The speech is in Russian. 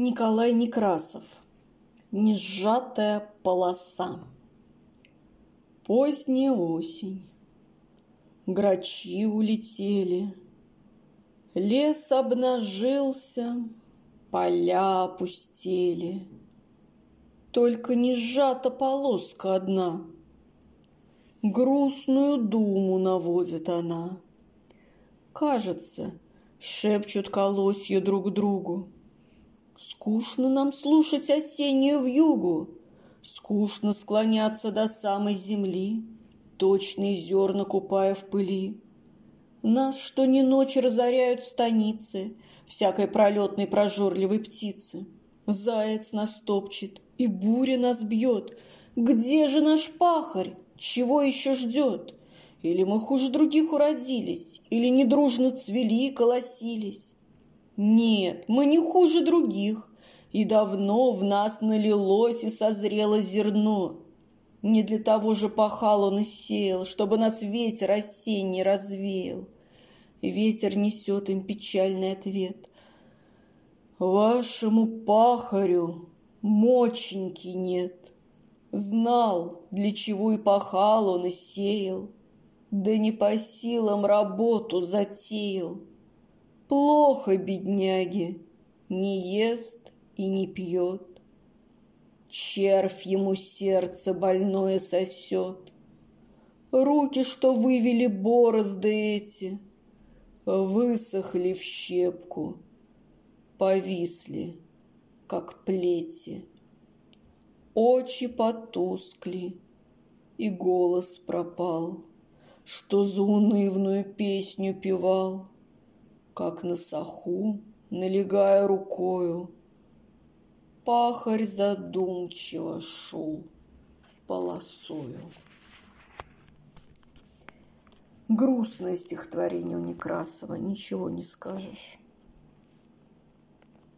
Николай Некрасов. Несжатая полоса. Поздняя осень. Грачи улетели. Лес обнажился, поля опустели. Только не сжата полоска одна. Грустную думу наводит она. Кажется, шепчут колосья друг другу. Скучно нам слушать осеннюю вьюгу, Скучно склоняться до самой земли, Точные зерна купая в пыли. Нас что ни ночь разоряют станицы Всякой пролетной прожорливой птицы. Заяц нас топчет, и буря нас бьет. Где же наш пахарь? Чего еще ждет? Или мы хуже других уродились, Или недружно цвели и колосились? Нет, мы не хуже других, и давно в нас налилось и созрело зерно. Не для того же пахал он и сеял, чтобы нас ветер осенний развеял. Ветер несет им печальный ответ. Вашему пахарю моченьки нет. Знал, для чего и пахал он и сеял, да не по силам работу затеял. Плохо бедняге, не ест и не пьет. Червь ему сердце больное сосет. Руки, что вывели борозды эти, Высохли в щепку, повисли, как плети. Очи потускли, и голос пропал, Что заунывную песню певал как на саху, налегая рукою. Пахарь задумчиво шел полосою. Грустное стихотворение у Некрасова, ничего не скажешь.